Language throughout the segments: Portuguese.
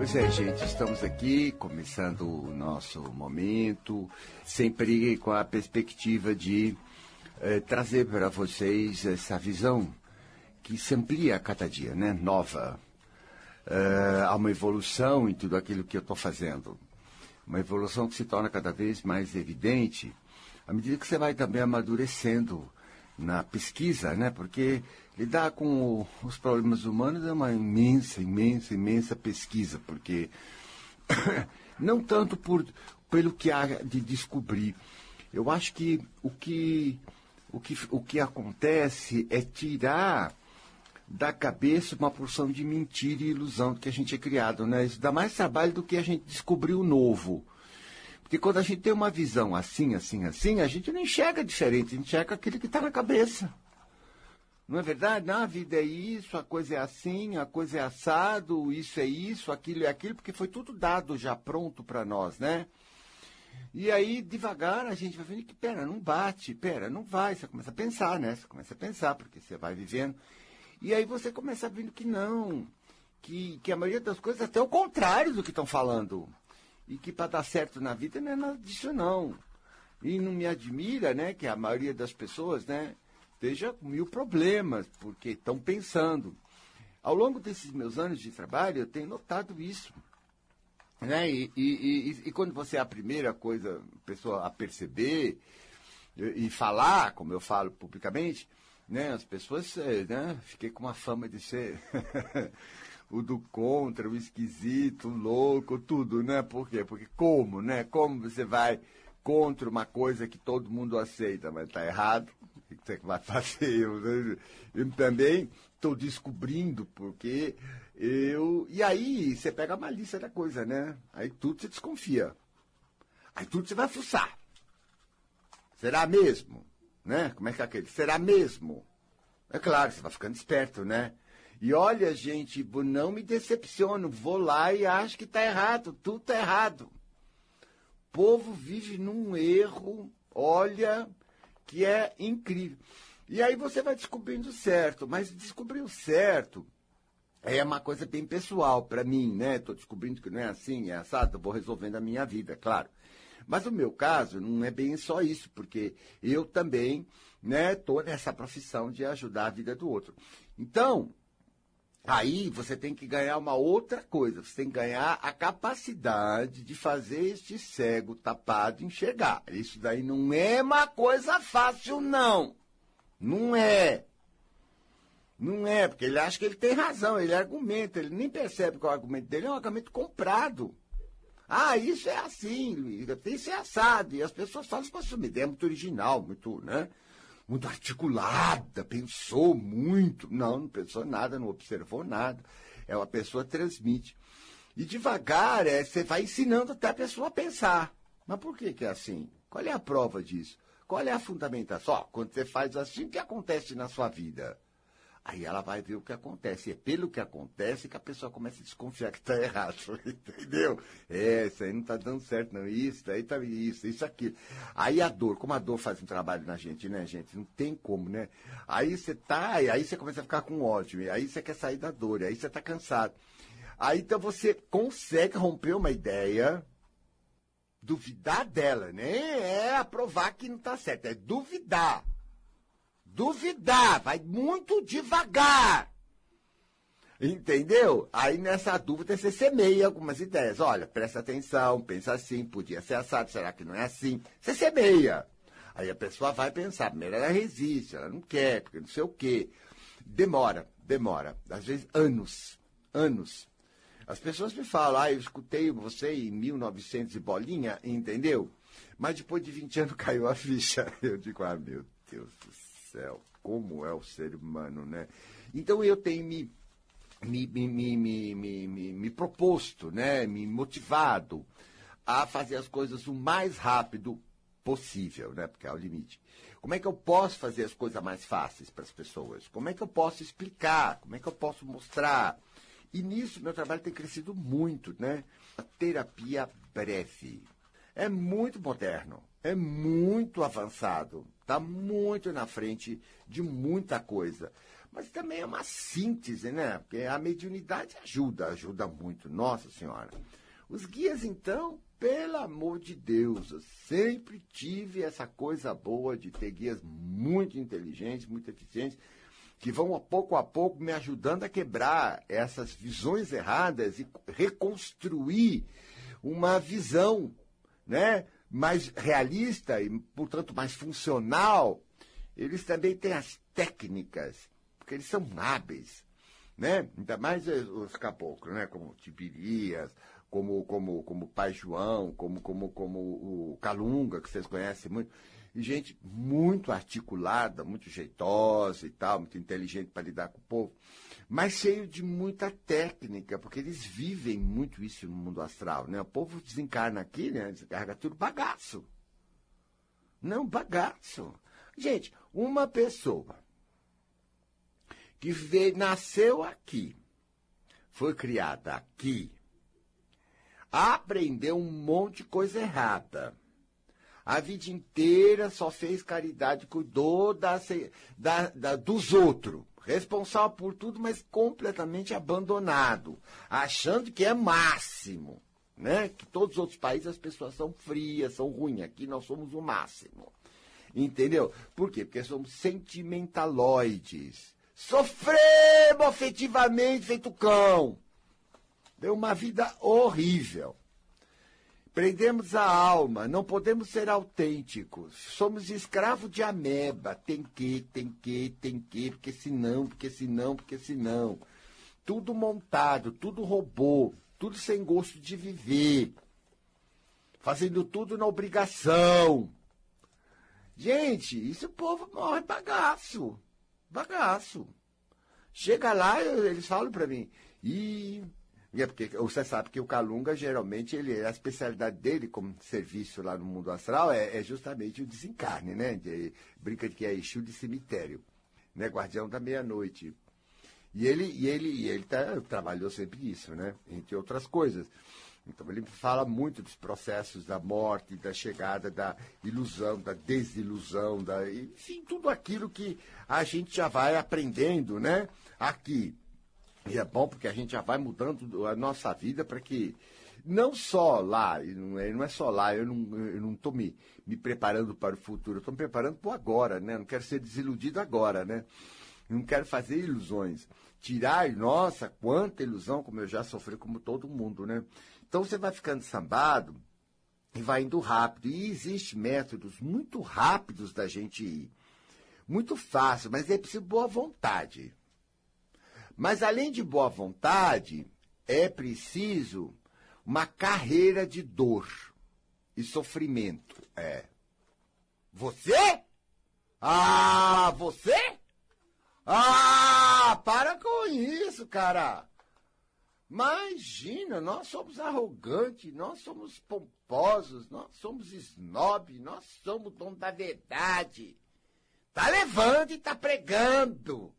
Pois é, gente, estamos aqui começando o nosso momento, sempre com a perspectiva de eh, trazer para vocês essa visão que se amplia a cada dia, né? Nova. Uh, há uma evolução em tudo aquilo que eu estou fazendo. Uma evolução que se torna cada vez mais evidente à medida que você vai também amadurecendo na pesquisa, né? Porque lidar com o, os problemas humanos é uma imensa, imensa, imensa pesquisa, porque não tanto por pelo que há de descobrir. Eu acho que o que o que, o que acontece é tirar da cabeça uma porção de mentira e ilusão que a gente é criado, né? Isso dá mais trabalho do que a gente descobrir o novo. Porque quando a gente tem uma visão assim, assim, assim, a gente não enxerga diferente, a gente enxerga aquilo que está na cabeça. Não é verdade? Não, a vida é isso, a coisa é assim, a coisa é assado, isso é isso, aquilo é aquilo, porque foi tudo dado já pronto para nós, né? E aí, devagar, a gente vai vendo que, pera, não bate, pera, não vai. Você começa a pensar, né? Você começa a pensar, porque você vai vivendo. E aí você começa vendo que não, que, que a maioria das coisas é até o contrário do que estão falando. E que para dar certo na vida não é nada disso, não. E não me admira, né, que a maioria das pessoas, né, esteja com mil problemas, porque estão pensando. Ao longo desses meus anos de trabalho, eu tenho notado isso. Né? E, e, e, e quando você é a primeira coisa, pessoa a perceber e, falar, como eu falo publicamente, né, as pessoas, eh, né, fiquei com uma fama de ser o do contra, o esquisito, o louco, tudo, né? Por quê? Porque como, né? Como você vai contra uma coisa que todo mundo aceita, mas está errado, o que você vai fazer? Eu, eu também estou descobrindo porque eu... E aí você pega a malícia da coisa, né? Aí tudo você desconfia. Aí tudo você vai fuçar. Será mesmo? Né? Como é que é aquele? Será mesmo? É claro, você vai ficando esperto, né? E olha, gente, não me decepciono, vou lá e acho que está errado, tudo está errado. O povo vive num erro, olha, que é incrível. E aí você vai descobrindo certo, mas descobrir o certo é uma coisa bem pessoal para mim, né? Estou descobrindo que não é assim, é assado, vou resolvendo a minha vida, claro. Mas o meu caso não é bem só isso, porque eu também né, nessa profissão de ajudar a vida do outro. Então, Aí você tem que ganhar uma outra coisa, você tem que ganhar a capacidade de fazer este cego tapado enxergar. Isso daí não é uma coisa fácil, não. Não é. Não é, porque ele acha que ele tem razão, ele argumenta, ele nem percebe que o argumento dele é um argumento comprado. Ah, isso é assim, Luiz, isso é assado. E as pessoas falam com essa ideia muito original, muito, né? Muito articulada, pensou muito. Não, não pensou nada, não observou nada. É uma pessoa transmite. E devagar, é, você vai ensinando até a pessoa a pensar. Mas por que, que é assim? Qual é a prova disso? Qual é a fundamentação? Ó, quando você faz assim, o que acontece na sua vida? Aí ela vai ver o que acontece. É pelo que acontece que a pessoa começa a desconfiar que está errado. Entendeu? É, isso aí não está dando certo, não. Isso, aí tá isso, isso, aquilo. Aí a dor, como a dor faz um trabalho na gente, né, gente? Não tem como, né? Aí você tá, aí você começa a ficar com ódio, aí você quer sair da dor, aí você está cansado. Aí então você consegue romper uma ideia, duvidar dela, né? É aprovar que não está certo, é duvidar duvidar, vai muito devagar. Entendeu? Aí nessa dúvida você semeia algumas ideias. Olha, presta atenção, pensa assim, podia ser assado, será que não é assim? Você semeia. Aí a pessoa vai pensar, primeiro ela resiste, ela não quer, porque não sei o quê. Demora, demora. Às vezes anos, anos. As pessoas me falam, ah, eu escutei você em 1900 e bolinha, entendeu? Mas depois de 20 anos caiu a ficha. Eu digo, ah, meu Deus do céu como é o ser humano, né? Então eu tenho me, me, me, me, me, me, me proposto, né? Me motivado a fazer as coisas o mais rápido possível, né? Porque é o limite. Como é que eu posso fazer as coisas mais fáceis para as pessoas? Como é que eu posso explicar? Como é que eu posso mostrar? E nisso meu trabalho tem crescido muito, né? A terapia breve. É muito moderno, é muito avançado, está muito na frente de muita coisa. mas também é uma síntese, né? Porque a mediunidade ajuda, ajuda muito, nossa senhora. Os guias, então, pelo amor de Deus, eu sempre tive essa coisa boa de ter guias muito inteligentes, muito eficientes, que vão a pouco a pouco me ajudando a quebrar essas visões erradas e reconstruir uma visão, né, mais realista e, portanto, mais funcional. Eles também têm as técnicas, porque eles são hábeis, né? Ainda mais os caboclos, né, como Tibirias, como como como Pai João, como como como o Calunga, que vocês conhecem muito e gente muito articulada, muito jeitosa e tal, muito inteligente para lidar com o povo, mas cheio de muita técnica, porque eles vivem muito isso no mundo astral, né? O povo desencarna aqui, né? Descarga tudo bagaço. Não, bagaço. Gente, uma pessoa que veio, nasceu aqui, foi criada aqui, aprendeu um monte de coisa errada a vida inteira só fez caridade, cuidou da, da, da, dos outros. Responsável por tudo, mas completamente abandonado. Achando que é máximo. Né? Que todos os outros países as pessoas são frias, são ruins. Aqui nós somos o máximo. Entendeu? Por quê? Porque somos sentimentaloides. Sofremos afetivamente feito cão. Deu uma vida horrível. Prendemos a alma, não podemos ser autênticos. Somos escravos de ameba. Tem que, tem que, tem que, porque senão, porque senão, porque senão. Tudo montado, tudo robô, tudo sem gosto de viver. Fazendo tudo na obrigação. Gente, isso o povo morre bagaço. Bagaço. Chega lá, eles falam para mim, e é porque você sabe que o Calunga, geralmente, ele, a especialidade dele como serviço lá no mundo astral é, é justamente o desencarne, né? De, brinca de que é Exu de cemitério, né? Guardião da meia-noite. E ele, e ele, e ele tá, trabalhou sempre isso, né? Entre outras coisas. Então ele fala muito dos processos da morte, da chegada, da ilusão, da desilusão, da, enfim, tudo aquilo que a gente já vai aprendendo, né? Aqui. E é bom porque a gente já vai mudando a nossa vida para que, não só lá, não é, não é só lá, eu não estou me, me preparando para o futuro, eu estou me preparando para o agora, né? Não quero ser desiludido agora, né? Não quero fazer ilusões. Tirar, nossa, quanta ilusão, como eu já sofri, como todo mundo, né? Então você vai ficando sambado e vai indo rápido. E existem métodos muito rápidos da gente ir. Muito fácil, mas é preciso boa vontade. Mas além de boa vontade, é preciso uma carreira de dor e sofrimento. É. Você? Ah, você? Ah, para com isso, cara. Imagina, nós somos arrogantes, nós somos pomposos, nós somos snob, nós somos dono da verdade. Tá levando e tá pregando.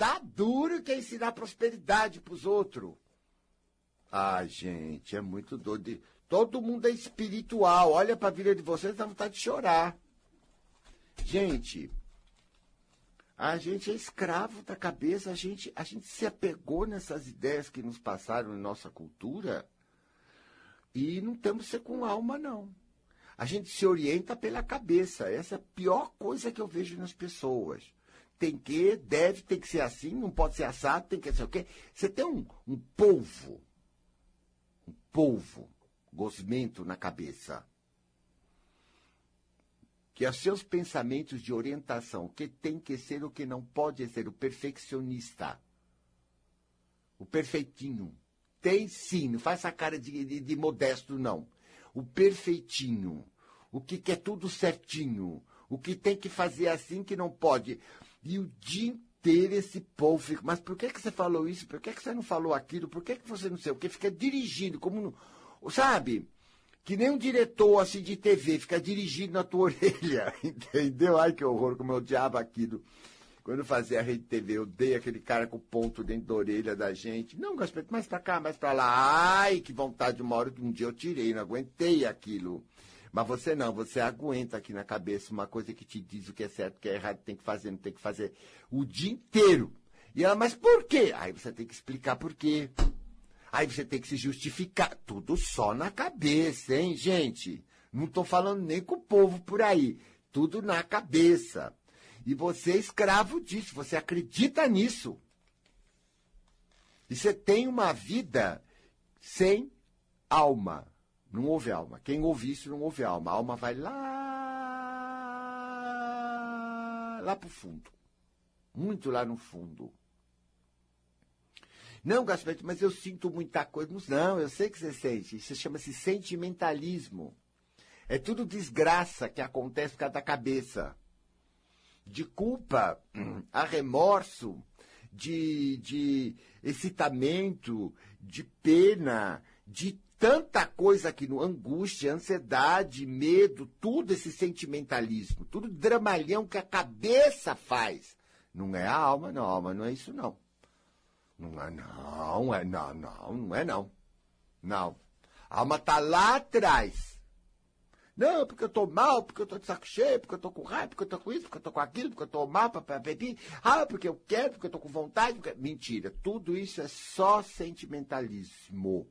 Tá duro que é ensinar prosperidade para os outros. Ah, gente, é muito doido. Todo mundo é espiritual. Olha para a vida de vocês, dá vontade de chorar. Gente, a gente é escravo da cabeça, a gente, a gente se apegou nessas ideias que nos passaram em nossa cultura e não que ser com alma, não. A gente se orienta pela cabeça. Essa é a pior coisa que eu vejo nas pessoas tem que, deve, tem que ser assim, não pode ser assado, tem que ser o quê? Você tem um, um polvo, um polvo, gosmento na cabeça. Que os seus pensamentos de orientação, o que tem que ser, o que não pode ser, o perfeccionista. O perfeitinho. Tem sim, não faz essa cara de, de, de modesto, não. O perfeitinho. O que quer tudo certinho. O que tem que fazer assim que não pode. E o dia inteiro esse povo fica, mas por que, que você falou isso? Por que, que você não falou aquilo? Por que, que você não sei o que? Fica dirigindo, como, sabe? Que nem um diretor assim de TV fica dirigindo na tua orelha, entendeu? Ai que horror, como eu odiava aquilo. Quando eu fazia a rede TV, eu dei aquele cara com ponto dentro da orelha da gente. Não, Gaspeto, mais pra cá, mais pra lá. Ai, que vontade, uma hora que um dia eu tirei, não aguentei aquilo. Mas você não, você aguenta aqui na cabeça uma coisa que te diz o que é certo, o que é errado, tem que fazer, não tem que fazer o dia inteiro. E ela, mas por quê? Aí você tem que explicar por quê. Aí você tem que se justificar. Tudo só na cabeça, hein, gente? Não estou falando nem com o povo por aí. Tudo na cabeça. E você é escravo disso, você acredita nisso. E você tem uma vida sem alma. Não houve alma. Quem ouve isso não houve alma. A alma vai lá, lá para o fundo. Muito lá no fundo. Não, Gasparito, mas eu sinto muita coisa. Não, eu sei que você sente. Isso chama-se sentimentalismo. É tudo desgraça que acontece por causa da cabeça. De culpa a remorso, de, de excitamento, de pena, de tanta coisa aqui no angústia, ansiedade, medo, tudo esse sentimentalismo, tudo dramalhão que a cabeça faz. Não é a alma, não, a alma não é isso não. Não é não, é não, não, não é não. Não. A alma está lá atrás. Não, porque eu tô mal, porque eu tô de saco cheio, porque eu tô com raiva, porque eu tô com isso, porque eu tô com aquilo, porque eu tô mal, papapi. Ah, porque eu quero, porque eu tô com vontade. Porque... Mentira, tudo isso é só sentimentalismo.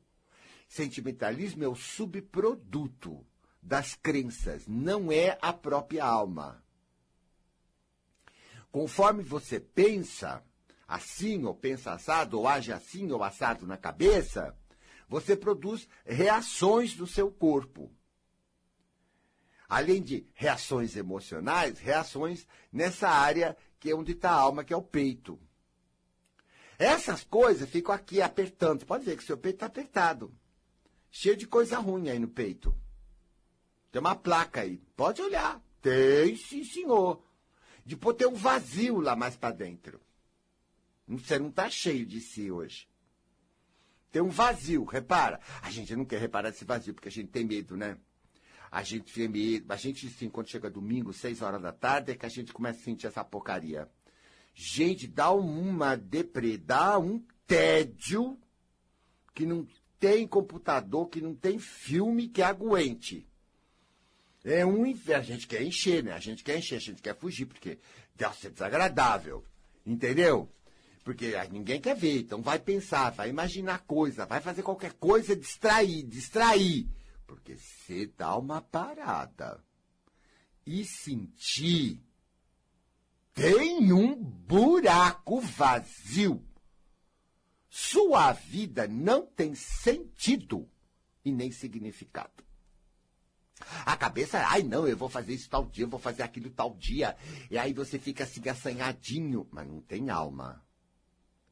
Sentimentalismo é o subproduto das crenças, não é a própria alma. Conforme você pensa assim, ou pensa assado, ou age assim, ou assado na cabeça, você produz reações no seu corpo. Além de reações emocionais, reações nessa área que é onde está a alma, que é o peito. Essas coisas ficam aqui apertando. Pode ver que seu peito está apertado. Cheio de coisa ruim aí no peito. Tem uma placa aí. Pode olhar. Tem, sim, senhor. Depois tem um vazio lá mais para dentro. Você não está cheio de si hoje. Tem um vazio, repara. A gente não quer reparar esse vazio, porque a gente tem medo, né? A gente tem medo. A gente, sim, quando chega domingo, seis horas da tarde, é que a gente começa a sentir essa porcaria. Gente, dá uma deprê, dá um tédio que não tem computador, que não tem filme que aguente. É um inferno. A gente quer encher, né? A gente quer encher, a gente quer fugir, porque deve ser desagradável. Entendeu? Porque ninguém quer ver, então vai pensar, vai imaginar coisa, vai fazer qualquer coisa, distrair, distrair. Porque você dá uma parada e sentir, tem um buraco vazio. Sua vida não tem sentido e nem significado. A cabeça, ai não, eu vou fazer isso tal dia, eu vou fazer aquilo tal dia. E aí você fica assim assanhadinho, mas não tem alma.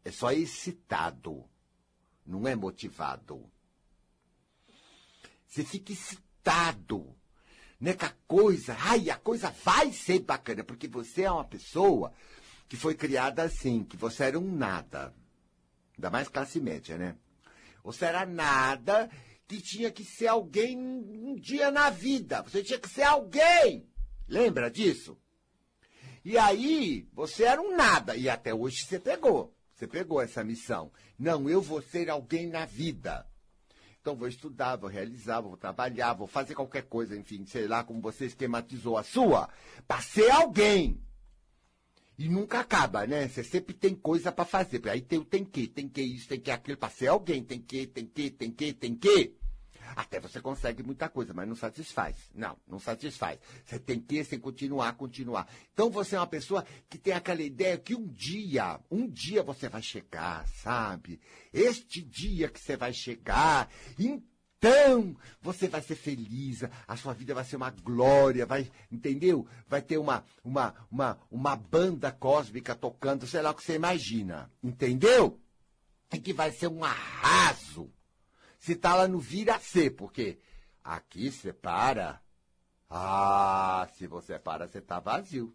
É só excitado, não é motivado. Você fica excitado. Né, que a coisa, ai, a coisa vai ser bacana, porque você é uma pessoa que foi criada assim, que você era um nada. Ainda mais classe média, né? Você era nada que tinha que ser alguém um dia na vida. Você tinha que ser alguém. Lembra disso? E aí, você era um nada. E até hoje você pegou. Você pegou essa missão. Não, eu vou ser alguém na vida. Então vou estudar, vou realizar, vou trabalhar, vou fazer qualquer coisa, enfim, sei lá como você esquematizou a sua, para ser alguém. E nunca acaba, né? Você sempre tem coisa para fazer. Aí tem tem que, tem que isso, tem que aquilo, para ser alguém, tem que, tem que, tem que, tem que. Até você consegue muita coisa, mas não satisfaz. Não, não satisfaz. Você tem que, você continuar, continuar. Então você é uma pessoa que tem aquela ideia que um dia, um dia você vai chegar, sabe? Este dia que você vai chegar, então você vai ser feliz, a sua vida vai ser uma glória, vai, entendeu? Vai ter uma, uma, uma, uma banda cósmica tocando, sei lá o que você imagina, entendeu? E que vai ser um arraso se tá lá no vira C, porque aqui você para. Ah, se você para, você tá vazio.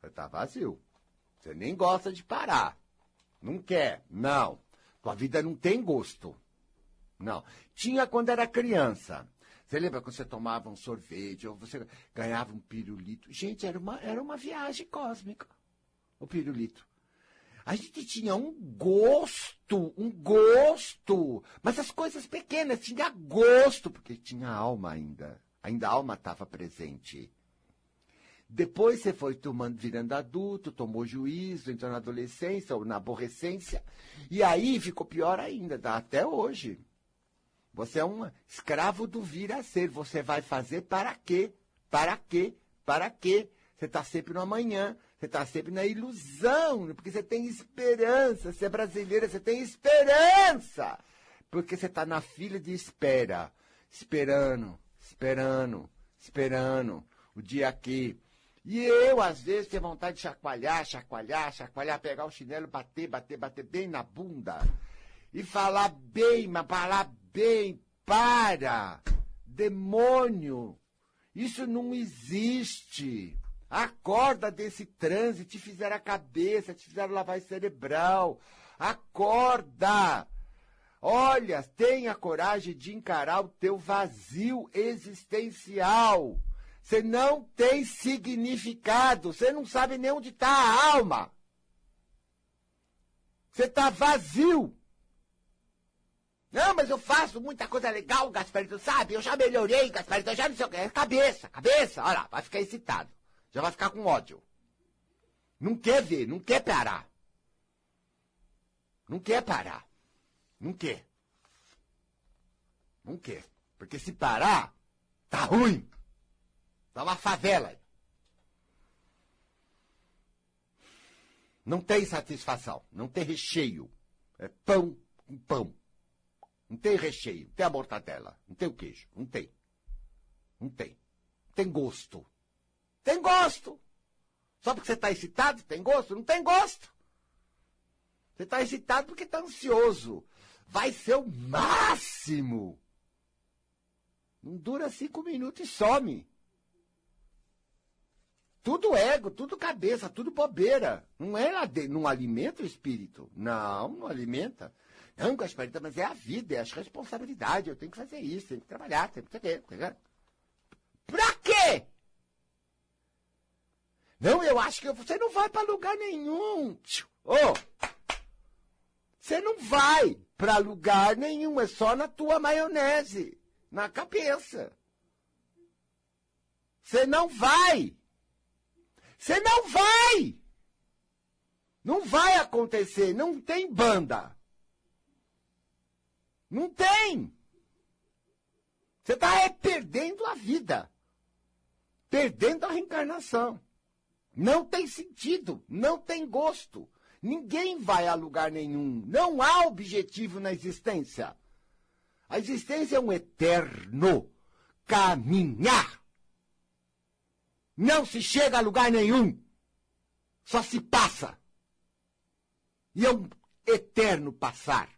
Você tá vazio. Você nem gosta de parar. Não quer. Não. Tua vida não tem gosto. Não. Tinha quando era criança. Você lembra quando você tomava um sorvete ou você ganhava um pirulito? Gente, era uma, era uma viagem cósmica. O pirulito. A gente tinha um gosto, um gosto. Mas as coisas pequenas, tinha gosto, porque tinha alma ainda. Ainda a alma estava presente. Depois você foi tomando, virando adulto, tomou juízo, entrou na adolescência ou na aborrecência. E aí ficou pior ainda, tá? até hoje. Você é um escravo do vir a ser. Você vai fazer para quê? Para quê? Para quê? Você está sempre no amanhã. Você está sempre na ilusão, porque você tem esperança. Você é brasileira, você tem esperança. Porque você está na fila de espera. Esperando, esperando, esperando. O dia aqui. E eu, às vezes, tenho vontade de chacoalhar, chacoalhar, chacoalhar, pegar o chinelo, bater, bater, bater bem na bunda. E falar bem, mas falar bem. Para! Demônio! Isso não existe. Acorda desse transe, te fizeram a cabeça, te fizeram lavar cerebral. Acorda! Olha, tenha coragem de encarar o teu vazio existencial. Você não tem significado. Você não sabe nem onde está a alma. Você está vazio. Não, mas eu faço muita coisa legal, Gasparito, sabe? Eu já melhorei, Gasparito, eu já não sei o que. Cabeça, cabeça. Olha lá, vai ficar excitado. Já vai ficar com ódio. Não quer ver, não quer parar. Não quer parar. Não quer. Não quer. Porque se parar, tá ruim. Está uma favela. Não tem satisfação, não tem recheio. É pão com pão. Não tem recheio, não tem a mortadela, não tem o queijo, não tem. Não tem. Tem gosto. Tem gosto. Só porque você está excitado, tem gosto? Não tem gosto. Você está excitado porque está ansioso. Vai ser o máximo. Não dura cinco minutos e some. Tudo ego, tudo cabeça, tudo bobeira. Não é não alimenta o espírito. Não, não alimenta. Não, Gasparita, mas é a vida, é as responsabilidades. Eu tenho que fazer isso, tenho que trabalhar, tenho que fazer. Pra quê? Não, eu acho que você não vai para lugar nenhum. Oh, você não vai para lugar nenhum, é só na tua maionese, na cabeça. Você não vai. Você não vai! Não vai acontecer, não tem banda. Não tem. Você está perdendo a vida. Perdendo a reencarnação. Não tem sentido, não tem gosto. Ninguém vai a lugar nenhum. Não há objetivo na existência. A existência é um eterno caminhar. Não se chega a lugar nenhum. Só se passa. E é um eterno passar.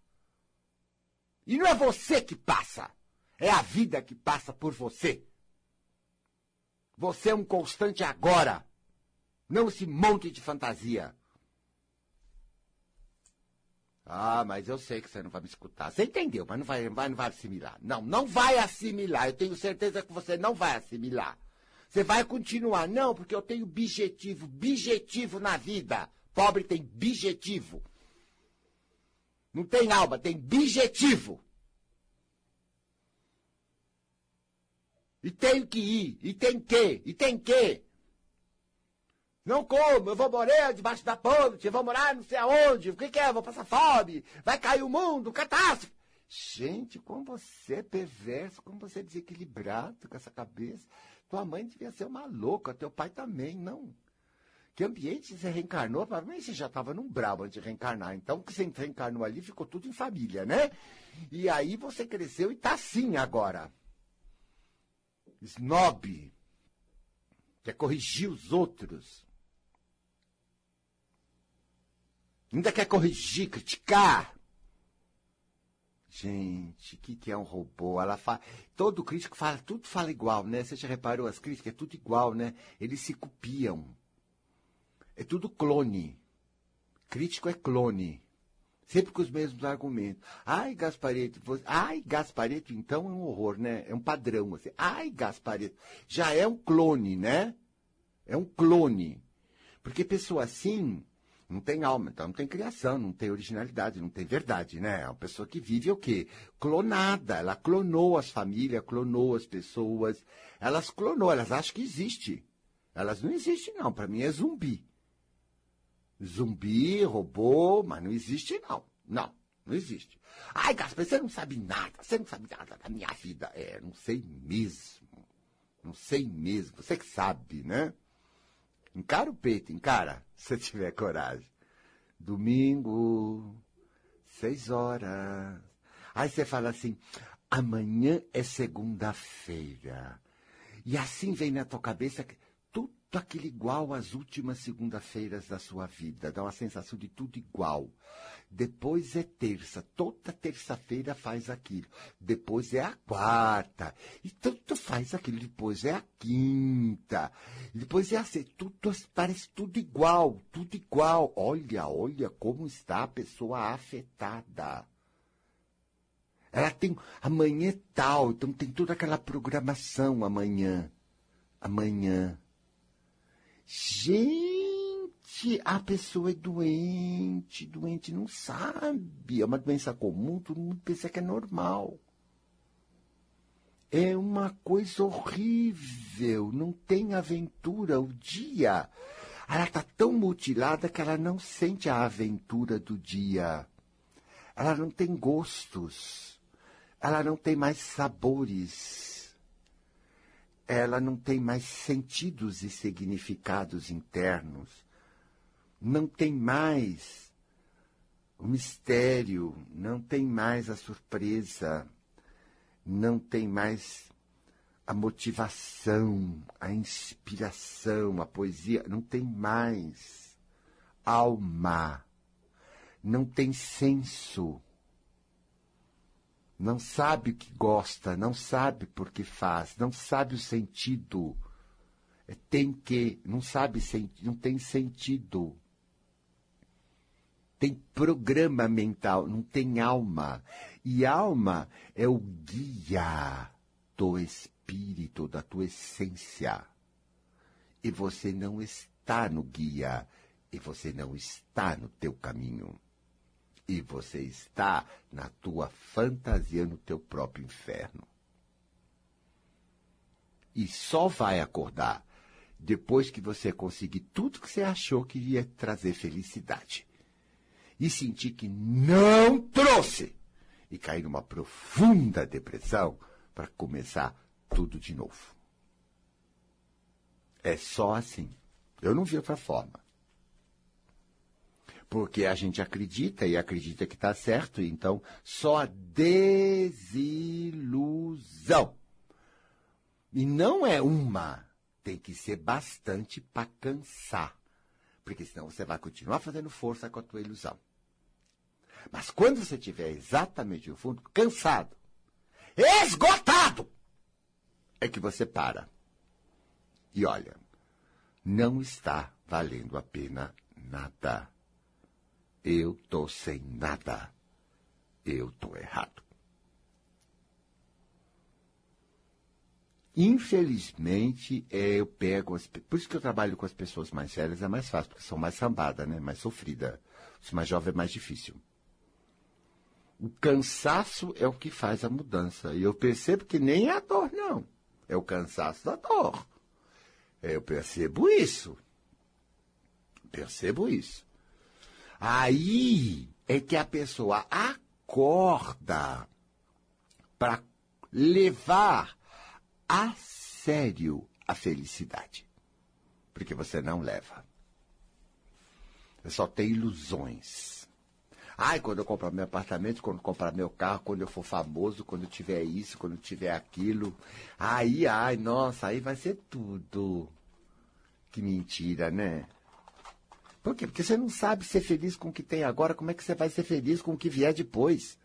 E não é você que passa. É a vida que passa por você. Você é um constante agora. Não esse monte de fantasia. Ah, mas eu sei que você não vai me escutar. Você entendeu, mas não vai, não vai, não vai assimilar. Não, não vai assimilar. Eu tenho certeza que você não vai assimilar. Você vai continuar. Não, porque eu tenho objetivo, objetivo na vida. Pobre tem objetivo. Não tem alma, tem objetivo. E tenho que ir, e tem que, e tem que. Não como, eu vou morar debaixo da ponte, eu vou morar não sei aonde, o que, que é? Vou passar fome, vai cair o mundo, catástrofe. Gente, como você é perverso, como você é desequilibrado com essa cabeça. Tua mãe devia ser uma louca, teu pai também, não. Que ambiente você reencarnou? Provavelmente você já estava num bravo antes de reencarnar. Então, que você reencarnou ali, ficou tudo em família, né? E aí você cresceu e está assim agora. Snob. Quer corrigir os outros. Ainda quer corrigir, criticar. Gente, o que, que é um robô? Ela fala, todo crítico fala, tudo fala igual, né? Você já reparou as críticas? É tudo igual, né? Eles se copiam. É tudo clone. Crítico é clone. Sempre com os mesmos argumentos. Ai, Gaspareto, você... ai, Gaspareto, então é um horror, né? É um padrão. Assim. Ai, Gaspareto. Já é um clone, né? É um clone. Porque pessoa assim Não tem alma, então não tem criação, não tem originalidade, não tem verdade, né? É uma pessoa que vive o quê? Clonada. Ela clonou as famílias, clonou as pessoas. Elas clonou, elas acham que existe. Elas não existem, não. Para mim é zumbi. Zumbi, robô, mas não existe, não. Não, não existe. Ai, Gaspar, você não sabe nada, você não sabe nada da minha vida. É, não sei mesmo. Não sei mesmo. Você que sabe, né? Encara o peito, encara, se tiver coragem. Domingo, seis horas. Aí você fala assim, amanhã é segunda-feira. E assim vem na tua cabeça tudo aquilo igual às últimas segunda-feiras da sua vida. Dá uma sensação de tudo igual. Depois é terça. Toda terça-feira faz aquilo. Depois é a quarta. E tudo faz aquilo. Depois é a quinta. Depois é a sexta. Tudo, parece tudo igual. Tudo igual. Olha, olha como está a pessoa afetada. Ela tem. Amanhã é tal. Então tem toda aquela programação amanhã. Amanhã. Gente, a pessoa é doente, doente não sabe. É uma doença comum, todo mundo pensa que é normal. É uma coisa horrível, não tem aventura. O dia, ela está tão mutilada que ela não sente a aventura do dia. Ela não tem gostos, ela não tem mais sabores ela não tem mais sentidos e significados internos, não tem mais o mistério, não tem mais a surpresa, não tem mais a motivação, a inspiração, a poesia, não tem mais alma, não tem senso não sabe o que gosta, não sabe por que faz, não sabe o sentido. É, tem que, não sabe, não tem sentido. Tem programa mental, não tem alma. E alma é o guia do espírito, da tua essência. E você não está no guia, e você não está no teu caminho. E você está na tua fantasia, no teu próprio inferno. E só vai acordar depois que você conseguir tudo que você achou que ia trazer felicidade. E sentir que não trouxe. E cair numa profunda depressão para começar tudo de novo. É só assim. Eu não vi outra forma porque a gente acredita e acredita que está certo, então só desilusão. E não é uma, tem que ser bastante para cansar, porque senão você vai continuar fazendo força com a tua ilusão. Mas quando você estiver exatamente no fundo, cansado, esgotado, é que você para. E olha, não está valendo a pena nada. Eu tô sem nada. Eu tô errado. Infelizmente, é, eu pego as, por isso que eu trabalho com as pessoas mais velhas é mais fácil, porque são mais sambadas, né? Mais sofrida. Os mais jovens é mais difícil. O cansaço é o que faz a mudança. E eu percebo que nem é a dor, não. É o cansaço da dor. Eu percebo isso. Percebo isso. Aí é que a pessoa acorda para levar a sério a felicidade. Porque você não leva. Você só tem ilusões. Ai, quando eu comprar meu apartamento, quando eu comprar meu carro, quando eu for famoso, quando eu tiver isso, quando eu tiver aquilo. Aí, ai, nossa, aí vai ser tudo. Que mentira, né? Por quê? Porque você não sabe ser feliz com o que tem agora, como é que você vai ser feliz com o que vier depois?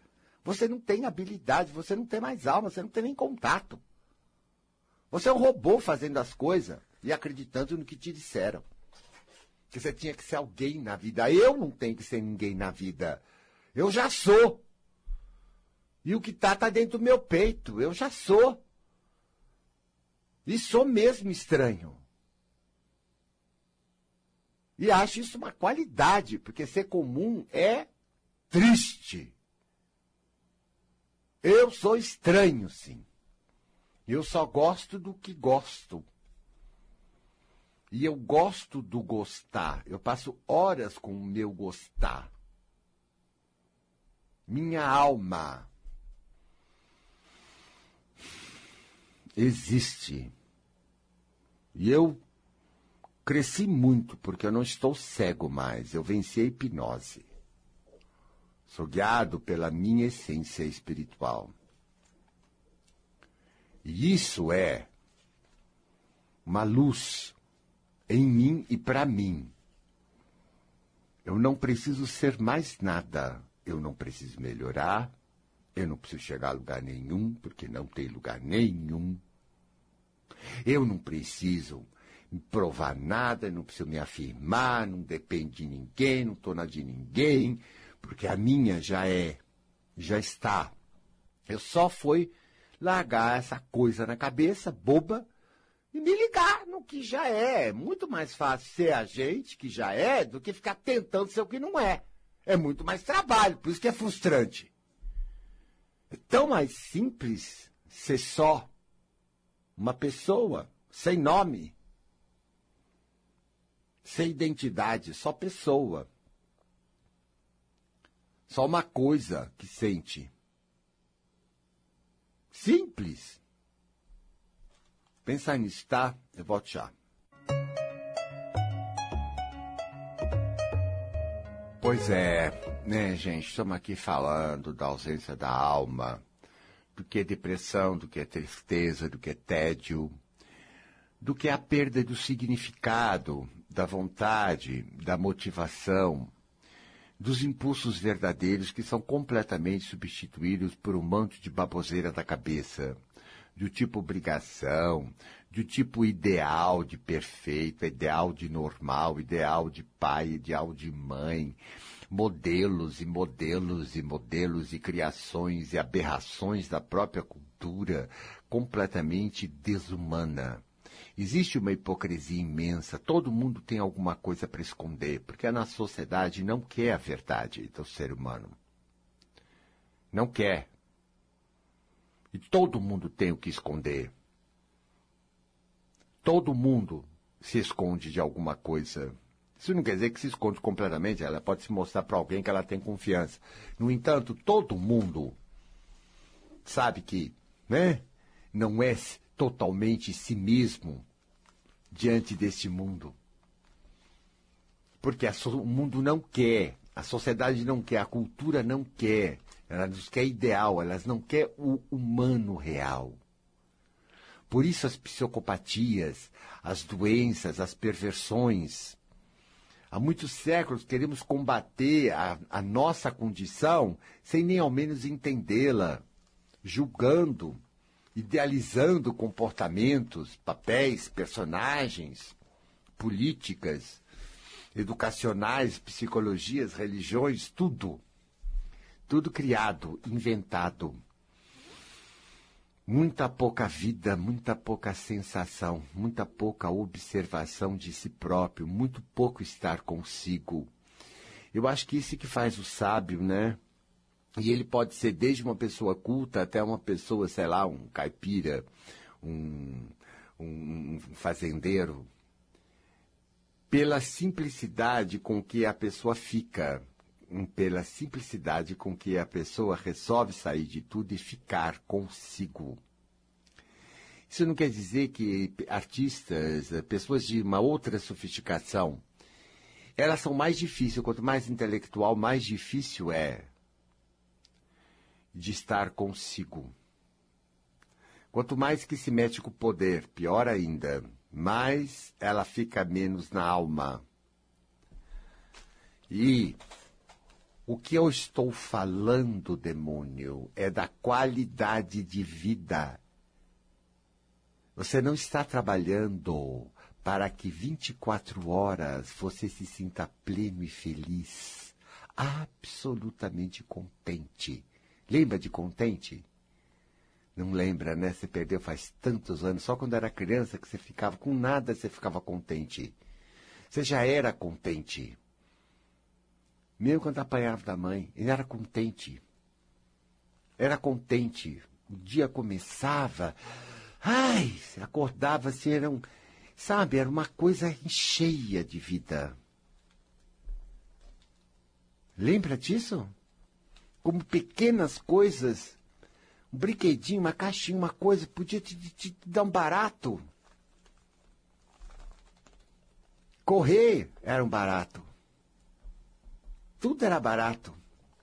Você não tem habilidade, você não tem mais alma, você não tem nem contato. Você é um robô fazendo as coisas e acreditando no que te disseram. Que você tinha que ser alguém na vida. Eu não tenho que ser ninguém na vida. Eu já sou. E o que tá, tá dentro do meu peito. Eu já sou. E sou mesmo estranho. E acho isso uma qualidade, porque ser comum é triste. Eu sou estranho, sim. Eu só gosto do que gosto. E eu gosto do gostar. Eu passo horas com o meu gostar. Minha alma existe. E eu cresci muito porque eu não estou cego mais. Eu venci a hipnose. Sou guiado pela minha essência espiritual. E isso é uma luz em mim e para mim. Eu não preciso ser mais nada. Eu não preciso melhorar. Eu não preciso chegar a lugar nenhum, porque não tem lugar nenhum. Eu não preciso provar nada, não preciso me afirmar, não depende de ninguém, não estou de ninguém porque a minha já é, já está. Eu só fui largar essa coisa na cabeça, boba, e me ligar no que já é. É muito mais fácil ser a gente que já é do que ficar tentando ser o que não é. É muito mais trabalho, por isso que é frustrante. É tão mais simples ser só uma pessoa sem nome, sem identidade, só pessoa. Só uma coisa que sente. Simples. Pensar nisso, tá? Eu volto já. Pois é, né, gente? Estamos aqui falando da ausência da alma, do que é depressão, do que é tristeza, do que é tédio, do que é a perda do significado, da vontade, da motivação, dos impulsos verdadeiros que são completamente substituídos por um manto de baboseira da cabeça, do tipo obrigação, do tipo ideal de perfeito, ideal de normal, ideal de pai, ideal de mãe, modelos e modelos e modelos e criações e aberrações da própria cultura completamente desumana. Existe uma hipocrisia imensa, todo mundo tem alguma coisa para esconder, porque a nossa sociedade não quer a verdade do ser humano. Não quer. E todo mundo tem o que esconder. Todo mundo se esconde de alguma coisa. Isso não quer dizer que se esconde completamente, ela pode se mostrar para alguém que ela tem confiança. No entanto, todo mundo sabe que, né? Não é totalmente si mesmo diante deste mundo. Porque so, o mundo não quer, a sociedade não quer, a cultura não quer, ela nos quer ideal, elas não quer o humano real. Por isso as psicopatias, as doenças, as perversões. Há muitos séculos queremos combater a, a nossa condição sem nem ao menos entendê-la, julgando, idealizando comportamentos, papéis, personagens, políticas, educacionais, psicologias, religiões, tudo. Tudo criado, inventado. Muita pouca vida, muita pouca sensação, muita pouca observação de si próprio, muito pouco estar consigo. Eu acho que isso que faz o sábio, né? E ele pode ser desde uma pessoa culta até uma pessoa, sei lá, um caipira, um, um fazendeiro, pela simplicidade com que a pessoa fica, pela simplicidade com que a pessoa resolve sair de tudo e ficar consigo. Isso não quer dizer que artistas, pessoas de uma outra sofisticação, elas são mais difíceis, quanto mais intelectual, mais difícil é de estar consigo. Quanto mais que se mete com o poder, pior ainda, mais ela fica menos na alma. E o que eu estou falando, demônio, é da qualidade de vida. Você não está trabalhando para que 24 horas você se sinta pleno e feliz, absolutamente contente Lembra de contente? Não lembra, né? Você perdeu faz tantos anos. Só quando era criança que você ficava com nada, você ficava contente. Você já era contente. Mesmo quando apanhava da mãe, ele era contente. Era contente. O dia começava. Ai, acordava assim, era um, sabe, era uma coisa cheia de vida. Lembra disso? Como pequenas coisas, um brinquedinho, uma caixinha, uma coisa, podia te, te, te dar um barato. Correr era um barato. Tudo era barato.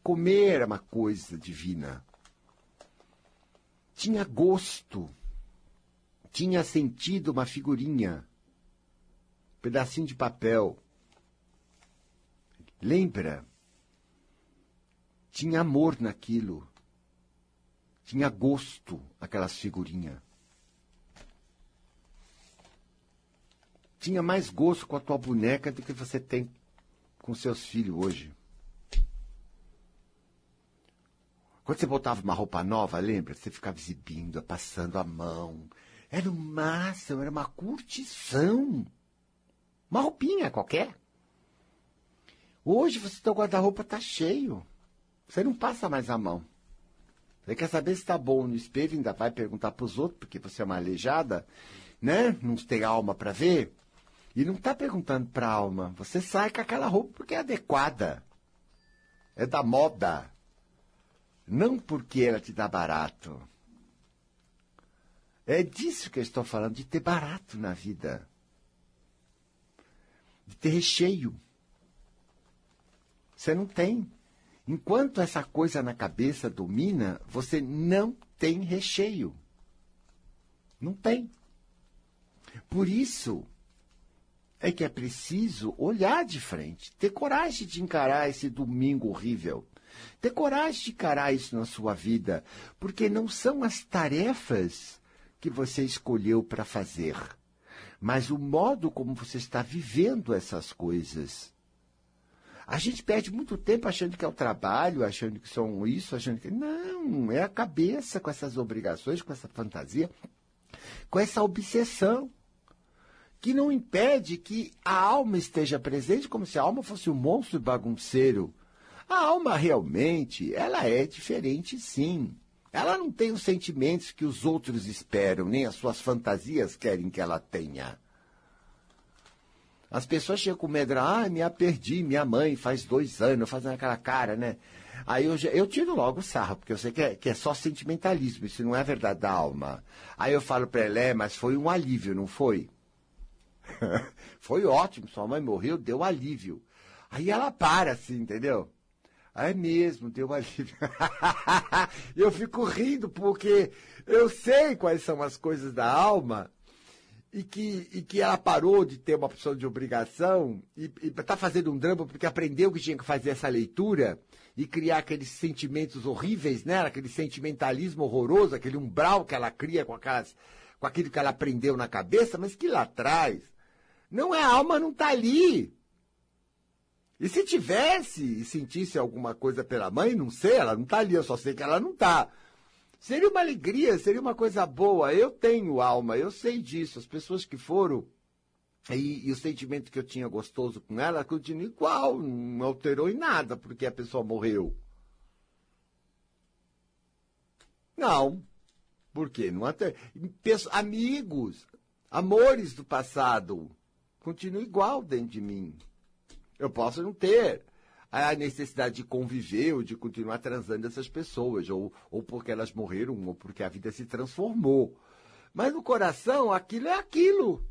Comer era uma coisa divina. Tinha gosto. Tinha sentido uma figurinha. Um pedacinho de papel. Lembra? Tinha amor naquilo. Tinha gosto aquelas figurinhas. Tinha mais gosto com a tua boneca do que você tem com seus filhos hoje. Quando você botava uma roupa nova, lembra? Você ficava exibindo, passando a mão. Era o máximo, era uma curtição. Uma roupinha qualquer. Hoje você teu guarda-roupa tá cheio. Você não passa mais a mão. Você quer saber se está bom no espelho, ainda vai perguntar para os outros, porque você é uma aleijada, né? Não tem alma para ver. E não está perguntando para a alma. Você sai com aquela roupa porque é adequada. É da moda. Não porque ela te dá barato. É disso que eu estou falando, de ter barato na vida. De ter recheio. Você não tem. Enquanto essa coisa na cabeça domina, você não tem recheio. Não tem. Por isso é que é preciso olhar de frente, ter coragem de encarar esse domingo horrível. Ter coragem de encarar isso na sua vida, porque não são as tarefas que você escolheu para fazer, mas o modo como você está vivendo essas coisas. A gente perde muito tempo achando que é o trabalho, achando que são isso, achando que. Não, é a cabeça com essas obrigações, com essa fantasia, com essa obsessão. Que não impede que a alma esteja presente como se a alma fosse um monstro bagunceiro. A alma realmente, ela é diferente sim. Ela não tem os sentimentos que os outros esperam, nem as suas fantasias querem que ela tenha. As pessoas chegam com medo, ah, me perdi, minha mãe faz dois anos, fazendo aquela cara, né? Aí eu, eu tiro logo o sarro, porque eu sei que é, que é só sentimentalismo, isso não é verdade da alma. Aí eu falo para ela, é, mas foi um alívio, não foi? foi ótimo, sua mãe morreu, deu alívio. Aí ela para assim, entendeu? É mesmo, deu alívio. eu fico rindo porque eu sei quais são as coisas da alma e que, e que ela parou de ter uma opção de obrigação e está fazendo um drama porque aprendeu que tinha que fazer essa leitura e criar aqueles sentimentos horríveis nela, aquele sentimentalismo horroroso, aquele umbral que ela cria com, aquelas, com aquilo que ela aprendeu na cabeça, mas que lá atrás não é a alma, não está ali. E se tivesse e sentisse alguma coisa pela mãe, não sei, ela não está ali, eu só sei que ela não está. Seria uma alegria, seria uma coisa boa. Eu tenho alma, eu sei disso. As pessoas que foram e, e, o sentimento que eu tinha gostoso com ela continua igual, não alterou em nada porque a pessoa morreu. Não. Por quê? Não até amigos, amores do passado, continuam igual dentro de mim. Eu posso não ter a necessidade de conviver ou de continuar transando essas pessoas, ou, ou porque elas morreram, ou porque a vida se transformou. Mas no coração, aquilo é aquilo.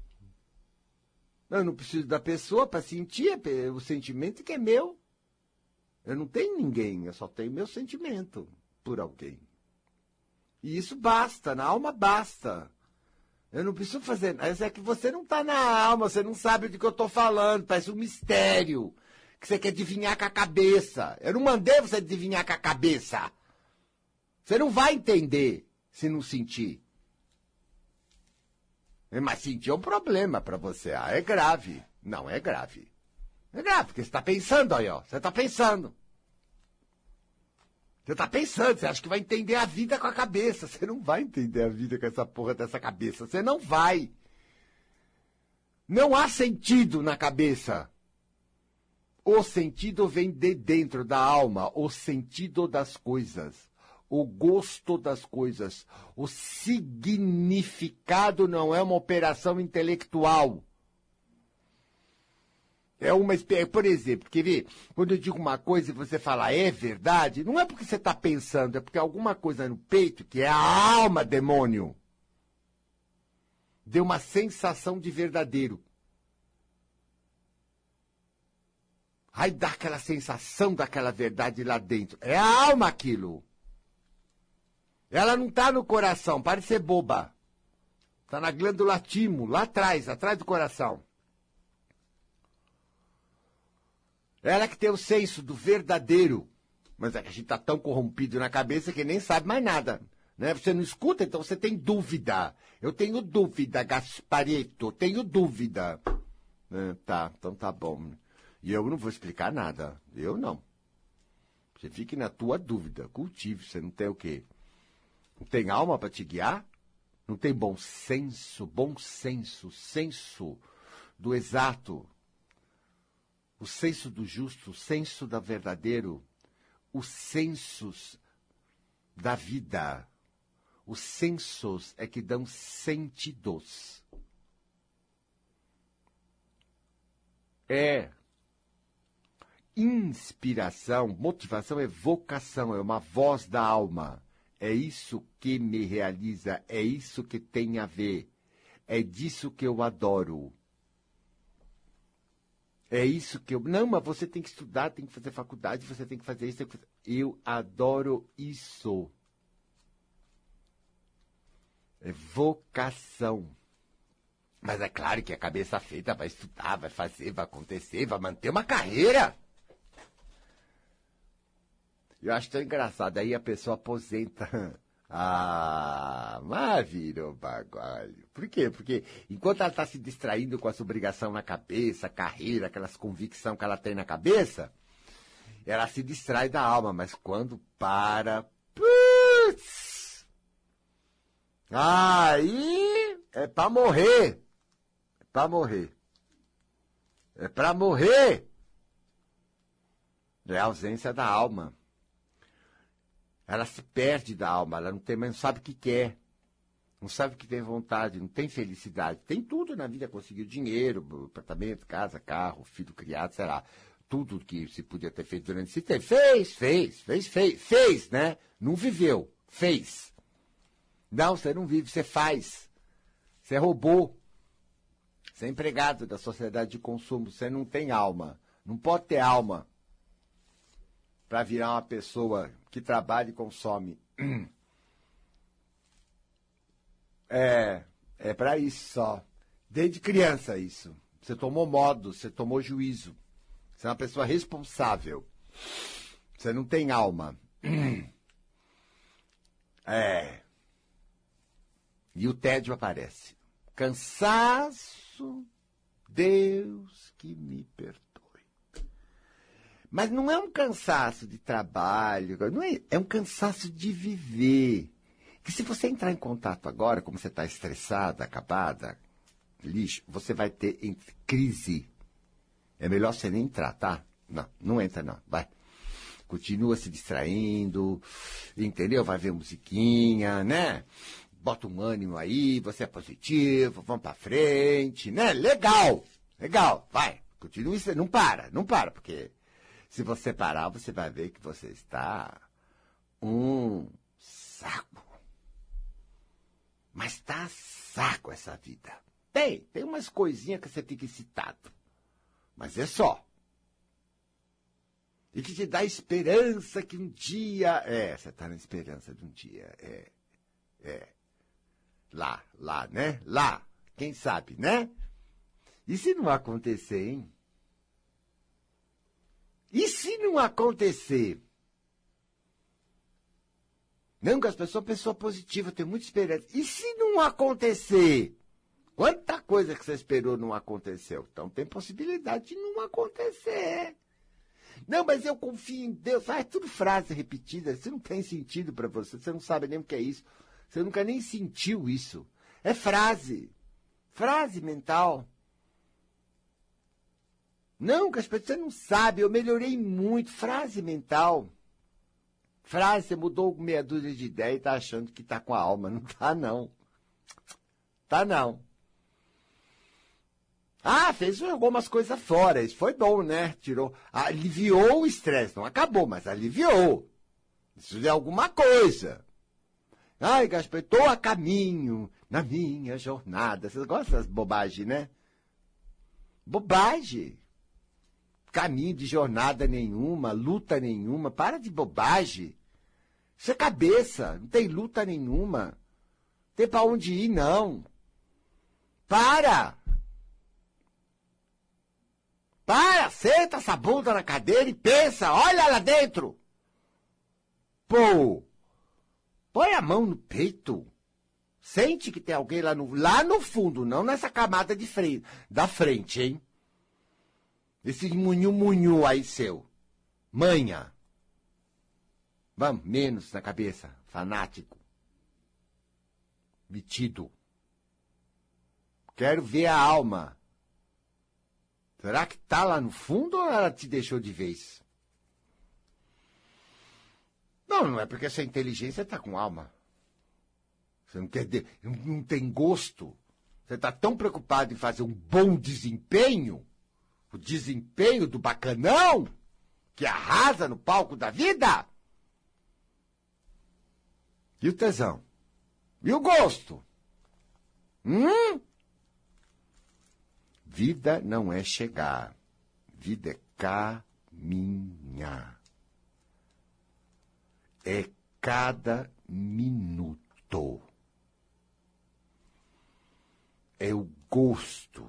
Eu não preciso da pessoa para sentir o sentimento que é meu. Eu não tenho ninguém, eu só tenho meu sentimento por alguém. E isso basta, na alma basta. Eu não preciso fazer. Mas é que você não está na alma, você não sabe do que eu estou falando, parece um mistério que você quer adivinhar com a cabeça. Eu não mandei você adivinhar com a cabeça. Você não vai entender se não sentir. Mas sentir é um problema para você. Ah, é grave. Não, é grave. É grave, porque você está pensando aí, ó. Você está pensando. Você está pensando, você acha que vai entender a vida com a cabeça. Você não vai entender a vida com essa porra dessa cabeça. Você não vai. Não há sentido na cabeça. O sentido vem de dentro da alma, o sentido das coisas, o gosto das coisas. O significado não é uma operação intelectual. É uma por exemplo, quer ver? Quando eu digo uma coisa e você fala é verdade, não é porque você está pensando, é porque alguma coisa no peito, que é a alma, demônio, deu uma sensação de verdadeiro. Aí dá aquela sensação daquela verdade lá dentro. É a alma aquilo. Ela não está no coração, parece ser boba. Está na glândula timo, lá atrás, atrás do coração. Ela que tem o senso do verdadeiro. Mas é que a gente está tão corrompido na cabeça que nem sabe mais nada. Né? Você não escuta, então você tem dúvida. Eu tenho dúvida, Gaspareto, tenho dúvida. É, tá, então tá bom. E eu não vou explicar nada. Eu não. Você fique na tua dúvida, cultive. Você não tem o quê? Não tem alma para te guiar? Não tem bom senso, bom senso, senso do exato o senso do justo, o senso da verdadeiro, os sensos da vida. Os sensos é que dão sentidos. É inspiração, motivação é vocação, é uma voz da alma. É isso que me realiza, é isso que tem a ver. É disso que eu adoro. É isso que eu. Não, mas você tem que estudar, tem que fazer faculdade, você tem que fazer isso. Que. Eu adoro isso. É vocação. Mas é claro que a cabeça feita vai estudar, vai fazer, vai acontecer, vai manter uma carreira. Eu acho tão engraçado. Aí a pessoa aposenta ah, mas virou bagulho. Por quê? Porque enquanto ela está se distraindo com essa obrigação na cabeça, carreira, aquelas convicções que ela tem na cabeça, ela se distrai da alma, mas quando para, putz, aí é para morrer. É para morrer. É para morrer. É a ausência da alma. Ela se perde da alma, ela não, tem, não sabe o que quer. Não sabe o que tem vontade, não tem felicidade. Tem tudo na vida, conseguiu dinheiro, apartamento, casa, carro, filho criado, sei lá. Tudo que se podia ter feito durante esse tempo. Fez, fez, fez, fez, fez, né? Não viveu, fez. Não, você não vive, você faz. Você é robô. Você é empregado da sociedade de consumo, você não tem alma. Não pode ter alma para virar uma pessoa que trabalha e consome. É, é para isso só. Desde criança isso. Você tomou modo, você tomou juízo. Você é uma pessoa responsável. Você não tem alma. É. E o tédio aparece. Cansaço, Deus que me perdoe. Mas não é um cansaço de trabalho, não é, é um cansaço de viver. Que se você entrar em contato agora, como você está estressada, acabada, lixo, você vai ter crise. É melhor você nem entrar, tá? Não, não entra não, vai. Continua se distraindo, entendeu? Vai ver musiquinha, né? Bota um ânimo aí, você é positivo, vamos pra frente, né? Legal, legal, vai. Continua, não para, não para, porque se você parar, você vai ver que você está um saco. Mas tá saco essa vida. Tem, tem umas coisinhas que você fica excitado. Mas é só. E que te dá esperança que um dia. É, você está na esperança de um dia. É. É. Lá, lá, né? Lá. Quem sabe, né? E se não acontecer, hein? E se não acontecer? Não, as pessoas, pessoa positiva, tem muita esperança. E se não acontecer? Quanta coisa que você esperou não aconteceu. Então tem possibilidade de não acontecer. Não, mas eu confio em Deus. Ah, é tudo frase repetida. Isso não tem sentido para você. Você não sabe nem o que é isso. Você nunca nem sentiu isso. É frase. Frase mental. Não, Gaspar, você não sabe, eu melhorei muito. Frase mental. Frase, você mudou meia dúzia de ideia e tá achando que tá com a alma. Não tá, não. Tá, não. Ah, fez algumas coisas fora. Isso foi bom, né? Tirou, aliviou o estresse. Não acabou, mas aliviou. Isso é alguma coisa. Ai, Gaspar, estou a caminho na minha jornada. Vocês gostam das bobagens, né? Bobagem. Caminho de jornada nenhuma, luta nenhuma. Para de bobagem. Isso é cabeça. Não tem luta nenhuma. Tem para onde ir, não. Para! Para, senta essa bunda na cadeira e pensa, olha lá dentro. Pô, põe a mão no peito. Sente que tem alguém lá no, lá no fundo, não nessa camada de frente, da frente, hein? Esse munhu-munhu aí seu. Manha. Vamos, menos na cabeça. Fanático. Metido. Quero ver a alma. Será que tá lá no fundo ou ela te deixou de vez? Não, não é porque essa inteligência tá com alma. Você não, quer não tem gosto. Você está tão preocupado em fazer um bom desempenho, o desempenho do bacanão, que arrasa no palco da vida. E o tesão? E o gosto? Hum? Vida não é chegar, vida é caminhar. É cada minuto. É o gosto.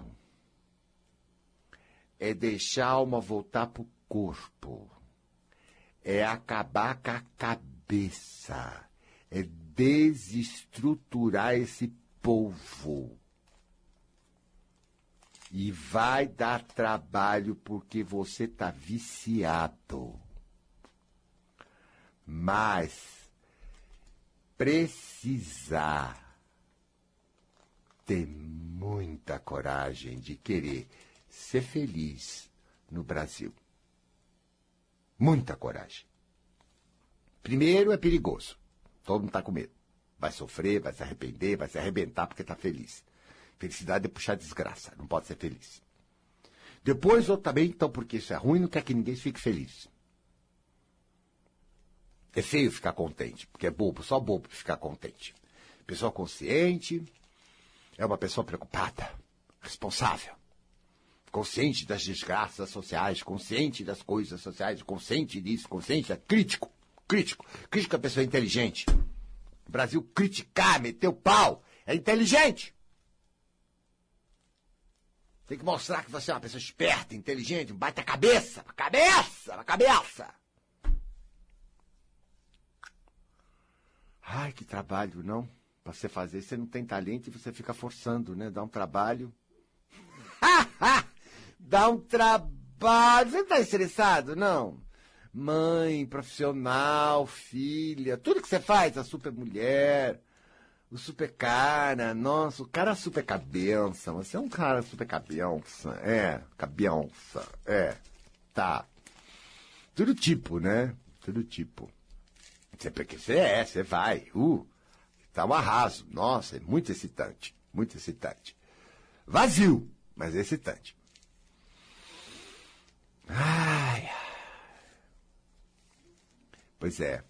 É deixar a alma voltar para o corpo. É acabar com a cabeça. É desestruturar esse povo e vai dar trabalho porque você está viciado. Mas precisar ter muita coragem de querer ser feliz no Brasil. Muita coragem. Primeiro é perigoso. Todo mundo está com medo. Vai sofrer, vai se arrepender, vai se arrebentar porque está feliz. Felicidade é puxar desgraça, não pode ser feliz. Depois, ou também, então, porque isso é ruim, não quer que ninguém fique feliz. É feio ficar contente, porque é bobo, só bobo ficar contente. Pessoa consciente é uma pessoa preocupada, responsável, consciente das desgraças sociais, consciente das coisas sociais, consciente disso, consciente, é crítico, crítico. Crítico é pessoa inteligente. O Brasil criticar, meter o pau, é inteligente. Tem que mostrar que você é uma pessoa esperta, inteligente, bate a cabeça, a cabeça, a cabeça. Ai, que trabalho, não? Para você fazer, você não tem talento e você fica forçando, né? Dá um trabalho. Dá um trabalho. Você tá estressado, não? Mãe, profissional, filha, tudo que você faz, a super mulher o super cara, nossa, o cara super cabeça, você é um cara super cabeça, é, cabeça, é, tá. Tudo tipo, né? Tudo tipo. Você, porque você é, você vai, uh, tá um arraso, nossa, é muito excitante, muito excitante. Vazio, mas é excitante. Ai, pois é.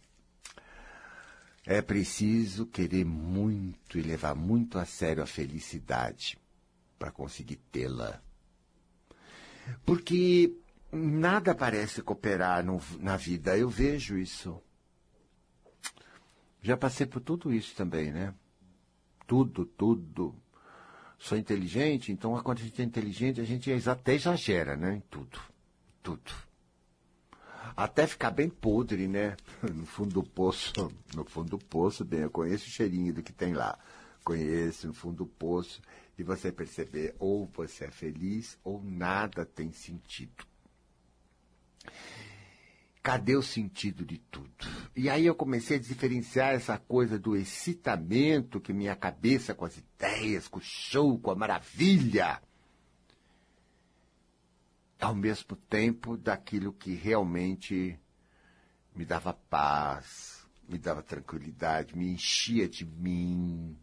É preciso querer muito e levar muito a sério a felicidade para conseguir tê-la. Porque nada parece cooperar no, na vida, eu vejo isso. Já passei por tudo isso também, né? Tudo, tudo. Sou inteligente, então quando a gente é inteligente, a gente até exagera, né? Em tudo. Tudo até ficar bem podre, né? No fundo do poço, no fundo do poço, bem, eu conheço o cheirinho do que tem lá. Conheço no fundo do poço e você perceber ou você é feliz ou nada tem sentido. Cadê o sentido de tudo? E aí eu comecei a diferenciar essa coisa do excitamento que minha cabeça com as ideias, com o show, com a maravilha ao mesmo tempo daquilo que realmente me dava paz, me dava tranquilidade, me enchia de mim,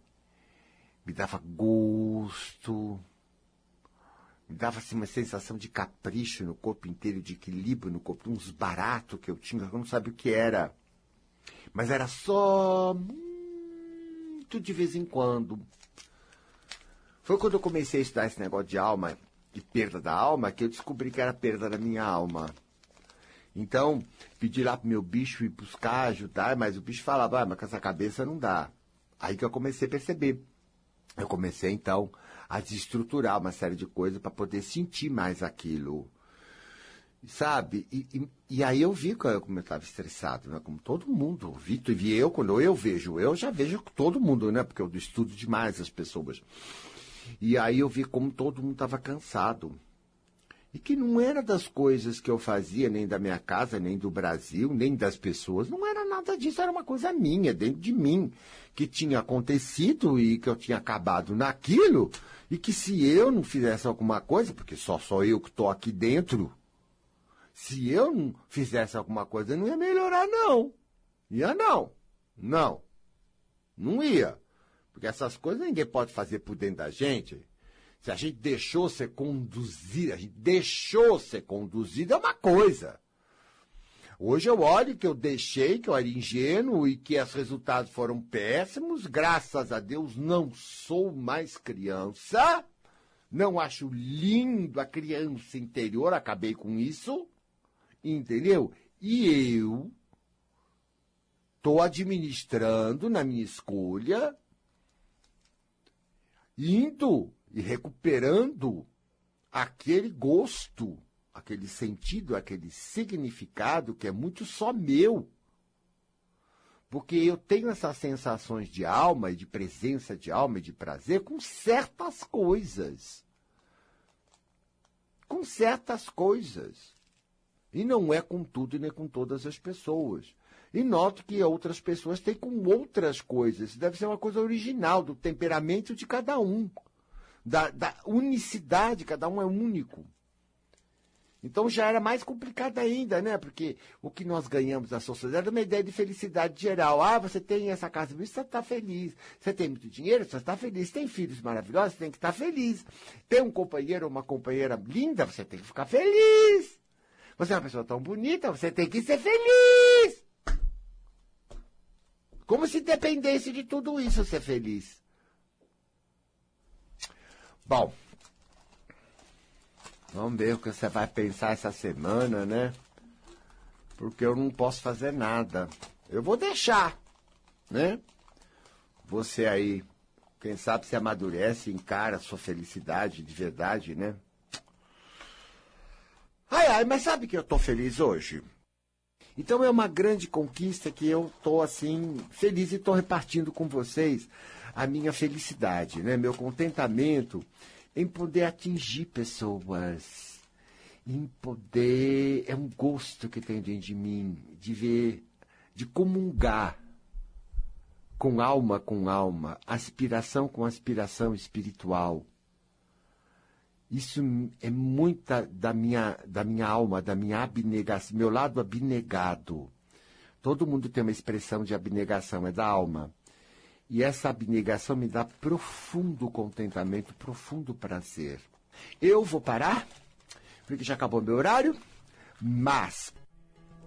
me dava gosto, me dava assim, uma sensação de capricho no corpo inteiro, de equilíbrio no corpo, uns baratos que eu tinha, eu não sabia o que era. Mas era só muito de vez em quando. Foi quando eu comecei a estudar esse negócio de alma de perda da alma que eu descobri que era perda da minha alma. Então, pedi lá pro meu bicho ir buscar, ajudar, mas o bicho falava, ah, mas com essa cabeça não dá. Aí que eu comecei a perceber. Eu comecei, então, a desestruturar uma série de coisas para poder sentir mais aquilo. Sabe? E, e, e aí eu vi como eu estava estressado, né? Como todo mundo. Vitor, e eu, quando eu vejo, eu já vejo todo mundo, né? Porque eu estudo demais as pessoas. E aí eu vi como todo mundo estava cansado. E que não era das coisas que eu fazia, nem da minha casa, nem do Brasil, nem das pessoas. Não era nada disso, era uma coisa minha, dentro de mim, que tinha acontecido e que eu tinha acabado naquilo. E que se eu não fizesse alguma coisa, porque só sou eu que estou aqui dentro, se eu não fizesse alguma coisa, não ia melhorar, não. Ia não. Não. Não ia. Porque essas coisas ninguém pode fazer por dentro da gente. Se a gente deixou ser conduzido, a gente deixou ser conduzido é uma coisa. Hoje eu olho que eu deixei, que eu era ingênuo e que os resultados foram péssimos. Graças a Deus não sou mais criança. Não acho lindo a criança interior, acabei com isso. Entendeu? E eu estou administrando na minha escolha indo e recuperando aquele gosto, aquele sentido, aquele significado que é muito só meu. Porque eu tenho essas sensações de alma e de presença de alma e de prazer com certas coisas. Com certas coisas. E não é com tudo nem com todas as pessoas. E noto que outras pessoas têm com outras coisas. Deve ser uma coisa original do temperamento de cada um. Da, da unicidade, cada um é único. Então já era mais complicado ainda, né? Porque o que nós ganhamos da sociedade é uma ideia de felicidade geral. Ah, você tem essa casa, você está feliz. Você tem muito dinheiro, você está feliz. Tem filhos maravilhosos, você tem que estar feliz. Tem um companheiro ou uma companheira linda, você tem que ficar feliz. Você é uma pessoa tão bonita, você tem que ser feliz. Como se dependesse de tudo isso ser feliz. Bom, vamos ver o que você vai pensar essa semana, né? Porque eu não posso fazer nada. Eu vou deixar, né? Você aí, quem sabe se amadurece, encara a sua felicidade de verdade, né? Ai, ai, mas sabe que eu tô feliz hoje? Então é uma grande conquista que eu estou assim feliz e estou repartindo com vocês a minha felicidade, né? Meu contentamento em poder atingir pessoas, em poder é um gosto que tem dentro de mim de ver, de comungar com alma com alma, aspiração com aspiração espiritual isso é muita da minha, da minha alma, da minha abnegação, meu lado abnegado. Todo mundo tem uma expressão de abnegação, é da alma. E essa abnegação me dá profundo contentamento, profundo prazer. Eu vou parar, porque já acabou meu horário, mas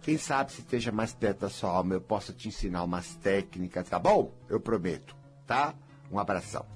quem sabe se esteja mais perto da sua alma, eu posso te ensinar umas técnicas, tá bom? Eu prometo, tá? Um abração.